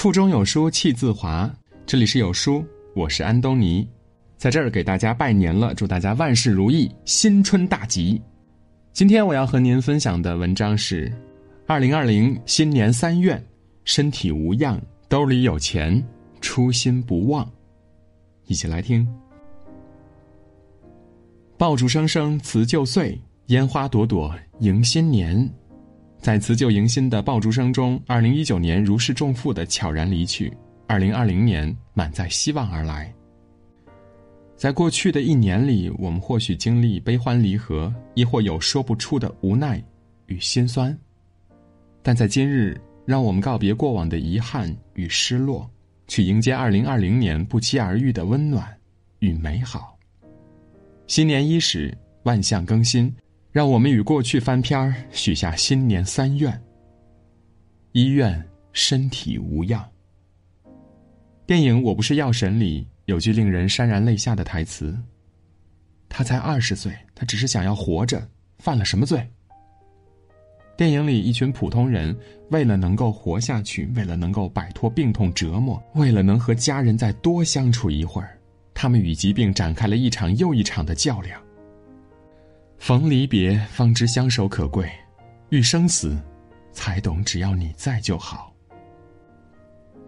腹中有书气自华。这里是有书，我是安东尼，在这儿给大家拜年了，祝大家万事如意，新春大吉。今天我要和您分享的文章是：二零二零新年三愿，身体无恙，兜里有钱，初心不忘。一起来听。爆竹声声辞旧岁，烟花朵朵迎新年。在辞旧迎新的爆竹声中，二零一九年如释重负的悄然离去，二零二零年满载希望而来。在过去的一年里，我们或许经历悲欢离合，亦或有说不出的无奈与心酸。但在今日，让我们告别过往的遗憾与失落，去迎接二零二零年不期而遇的温暖与美好。新年伊始，万象更新。让我们与过去翻篇儿，许下新年三愿。一愿身体无恙。电影《我不是药神》里有句令人潸然泪下的台词：“他才二十岁，他只是想要活着，犯了什么罪？”电影里一群普通人为了能够活下去，为了能够摆脱病痛折磨，为了能和家人再多相处一会儿，他们与疾病展开了一场又一场的较量。逢离别，方知相守可贵；遇生死，才懂只要你在就好。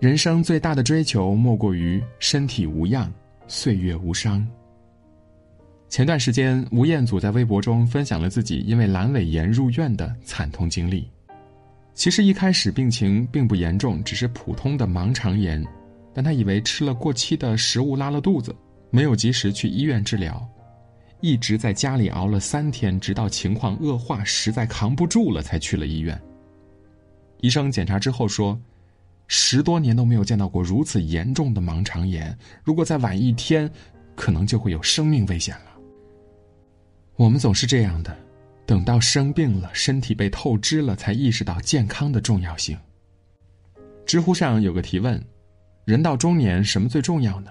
人生最大的追求，莫过于身体无恙，岁月无伤。前段时间，吴彦祖在微博中分享了自己因为阑尾炎入院的惨痛经历。其实一开始病情并不严重，只是普通的盲肠炎，但他以为吃了过期的食物拉了肚子，没有及时去医院治疗。一直在家里熬了三天，直到情况恶化，实在扛不住了，才去了医院。医生检查之后说，十多年都没有见到过如此严重的盲肠炎，如果再晚一天，可能就会有生命危险了。我们总是这样的，等到生病了，身体被透支了，才意识到健康的重要性。知乎上有个提问：人到中年，什么最重要呢？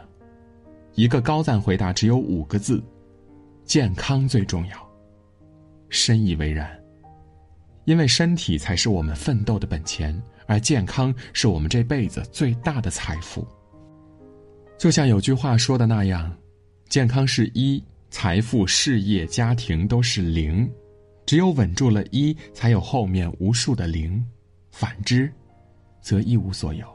一个高赞回答只有五个字。健康最重要，深以为然。因为身体才是我们奋斗的本钱，而健康是我们这辈子最大的财富。就像有句话说的那样，健康是一，财富、事业、家庭都是零，只有稳住了一，才有后面无数的零，反之，则一无所有。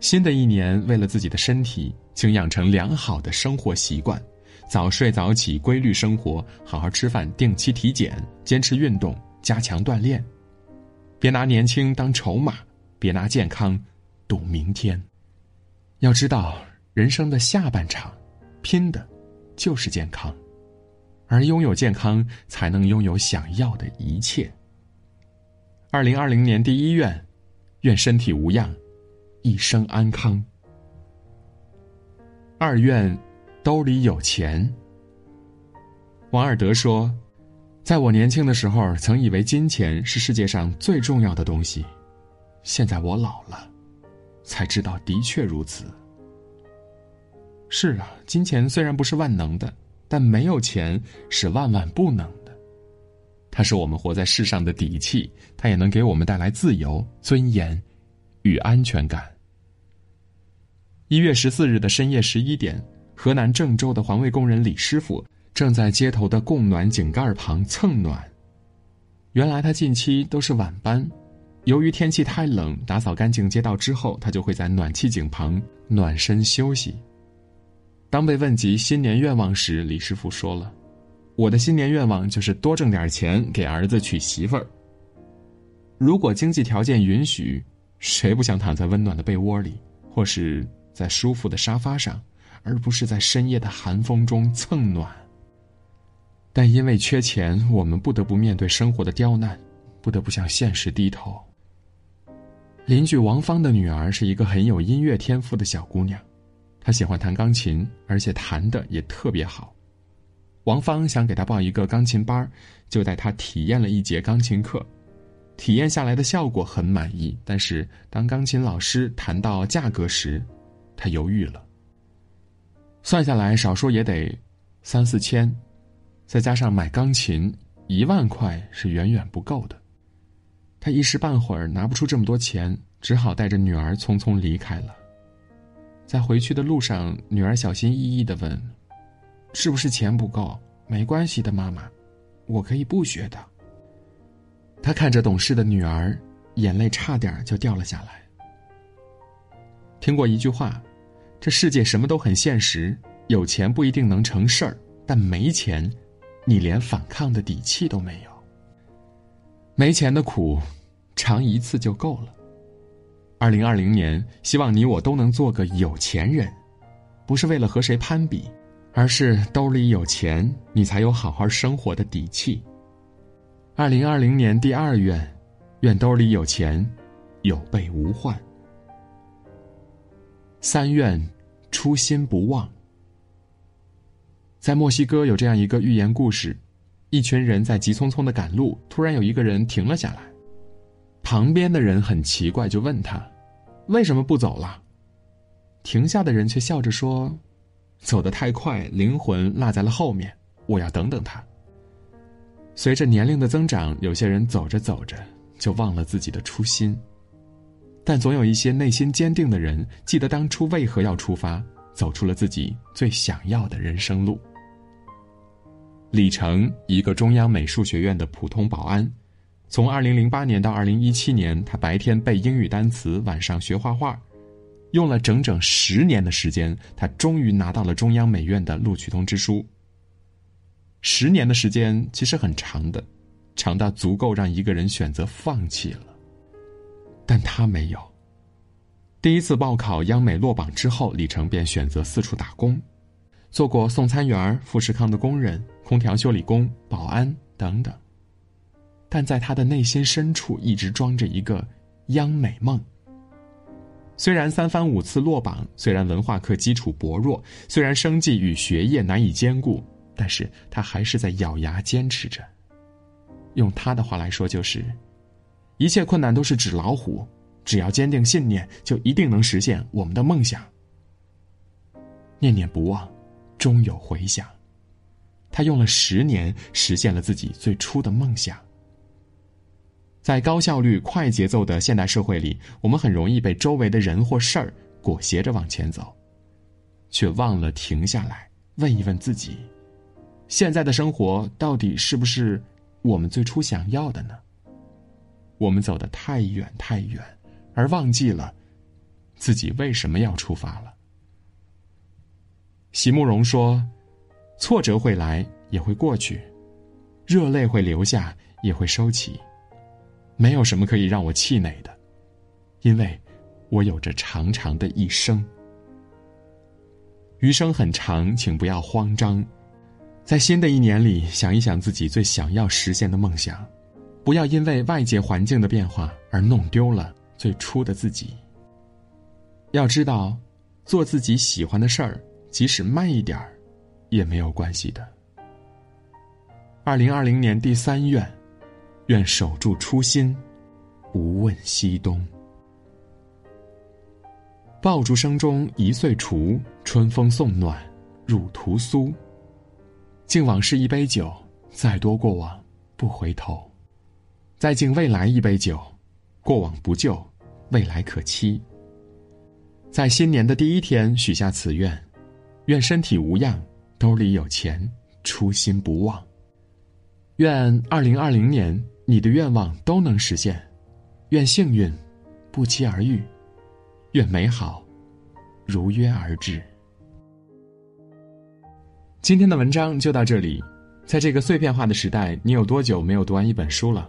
新的一年，为了自己的身体，请养成良好的生活习惯。早睡早起，规律生活，好好吃饭，定期体检，坚持运动，加强锻炼。别拿年轻当筹码，别拿健康赌明天。要知道，人生的下半场，拼的，就是健康。而拥有健康，才能拥有想要的一切。二零二零年第一愿，愿身体无恙，一生安康。二愿。兜里有钱。王尔德说：“在我年轻的时候，曾以为金钱是世界上最重要的东西，现在我老了，才知道的确如此。是啊，金钱虽然不是万能的，但没有钱是万万不能的。它是我们活在世上的底气，它也能给我们带来自由、尊严与安全感。”一月十四日的深夜十一点。河南郑州的环卫工人李师傅正在街头的供暖井盖旁蹭暖。原来他近期都是晚班，由于天气太冷，打扫干净街道之后，他就会在暖气井旁暖身休息。当被问及新年愿望时，李师傅说了：“我的新年愿望就是多挣点钱给儿子娶媳妇儿。如果经济条件允许，谁不想躺在温暖的被窝里，或是在舒服的沙发上？”而不是在深夜的寒风中蹭暖。但因为缺钱，我们不得不面对生活的刁难，不得不向现实低头。邻居王芳的女儿是一个很有音乐天赋的小姑娘，她喜欢弹钢琴，而且弹的也特别好。王芳想给她报一个钢琴班，就带她体验了一节钢琴课。体验下来的效果很满意，但是当钢琴老师谈到价格时，她犹豫了。算下来，少说也得三四千，再加上买钢琴，一万块是远远不够的。他一时半会儿拿不出这么多钱，只好带着女儿匆匆离开了。在回去的路上，女儿小心翼翼的问：“是不是钱不够？没关系的，妈妈，我可以不学的。”他看着懂事的女儿，眼泪差点就掉了下来。听过一句话：“这世界什么都很现实，有钱不一定能成事儿，但没钱，你连反抗的底气都没有。没钱的苦，尝一次就够了。”二零二零年，希望你我都能做个有钱人，不是为了和谁攀比，而是兜里有钱，你才有好好生活的底气。二零二零年第二愿，愿兜里有钱，有备无患。三愿，初心不忘。在墨西哥有这样一个寓言故事：一群人在急匆匆的赶路，突然有一个人停了下来。旁边的人很奇怪，就问他：“为什么不走了？”停下的人却笑着说：“走得太快，灵魂落在了后面，我要等等他。”随着年龄的增长，有些人走着走着就忘了自己的初心，但总有一些内心坚定的人，记得当初为何要出发，走出了自己最想要的人生路。李成，一个中央美术学院的普通保安。从二零零八年到二零一七年，他白天背英语单词，晚上学画画，用了整整十年的时间，他终于拿到了中央美院的录取通知书。十年的时间其实很长的，长到足够让一个人选择放弃了，但他没有。第一次报考央美落榜之后，李成便选择四处打工，做过送餐员、富士康的工人、空调修理工、保安等等。但在他的内心深处，一直装着一个央美梦。虽然三番五次落榜，虽然文化课基础薄弱，虽然生计与学业难以兼顾，但是他还是在咬牙坚持着。用他的话来说，就是一切困难都是纸老虎，只要坚定信念，就一定能实现我们的梦想。念念不忘，终有回响。他用了十年，实现了自己最初的梦想。在高效率、快节奏的现代社会里，我们很容易被周围的人或事儿裹挟着往前走，却忘了停下来问一问自己：现在的生活到底是不是我们最初想要的呢？我们走得太远太远，而忘记了自己为什么要出发了。席慕容说：“挫折会来，也会过去；热泪会流下，也会收起。”没有什么可以让我气馁的，因为，我有着长长的一生。余生很长，请不要慌张，在新的一年里，想一想自己最想要实现的梦想，不要因为外界环境的变化而弄丢了最初的自己。要知道，做自己喜欢的事儿，即使慢一点儿，也没有关系的。二零二零年第三愿。愿守住初心，不问西东。爆竹声中一岁除，春风送暖入屠苏。敬往事一杯酒，再多过往不回头。再敬未来一杯酒，过往不咎，未来可期。在新年的第一天许下此愿，愿身体无恙，兜里有钱，初心不忘。愿二零二零年。你的愿望都能实现，愿幸运不期而遇，愿美好如约而至。今天的文章就到这里，在这个碎片化的时代，你有多久没有读完一本书了？